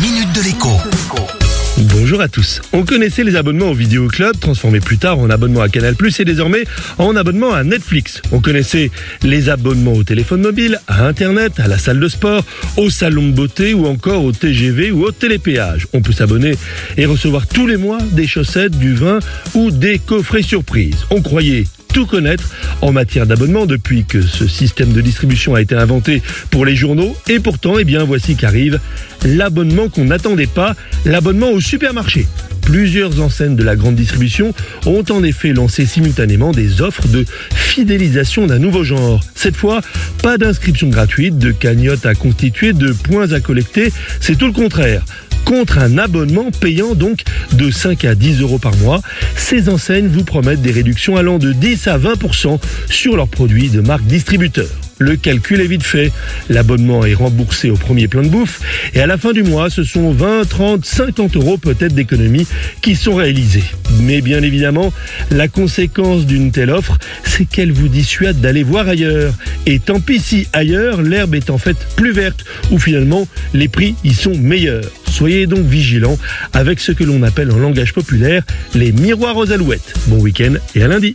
minute de l'écho. Bonjour à tous. On connaissait les abonnements au Vidéo Club, transformés plus tard en abonnement à Canal+, et désormais en abonnement à Netflix. On connaissait les abonnements au téléphone mobile, à Internet, à la salle de sport, au salon de beauté ou encore au TGV ou au télépéage. On peut s'abonner et recevoir tous les mois des chaussettes, du vin ou des coffrets surprises. On croyait tout connaître en matière d'abonnement depuis que ce système de distribution a été inventé pour les journaux. Et pourtant, eh voici qu'arrive l'abonnement qu'on n'attendait pas, l'abonnement au supermarché. Plusieurs enseignes de la grande distribution ont en effet lancé simultanément des offres de fidélisation d'un nouveau genre. Cette fois, pas d'inscription gratuite, de cagnotte à constituer, de points à collecter, c'est tout le contraire contre un abonnement payant donc de 5 à 10 euros par mois. Ces enseignes vous promettent des réductions allant de 10 à 20% sur leurs produits de marque distributeur. Le calcul est vite fait. L'abonnement est remboursé au premier plein de bouffe et à la fin du mois, ce sont 20, 30, 50 euros peut-être d'économies qui sont réalisées. Mais bien évidemment, la conséquence d'une telle offre, c'est qu'elle vous dissuade d'aller voir ailleurs. Et tant pis si ailleurs, l'herbe est en fait plus verte ou finalement les prix y sont meilleurs. Soyez donc vigilants avec ce que l'on appelle en langage populaire les miroirs aux alouettes. Bon week-end et à lundi.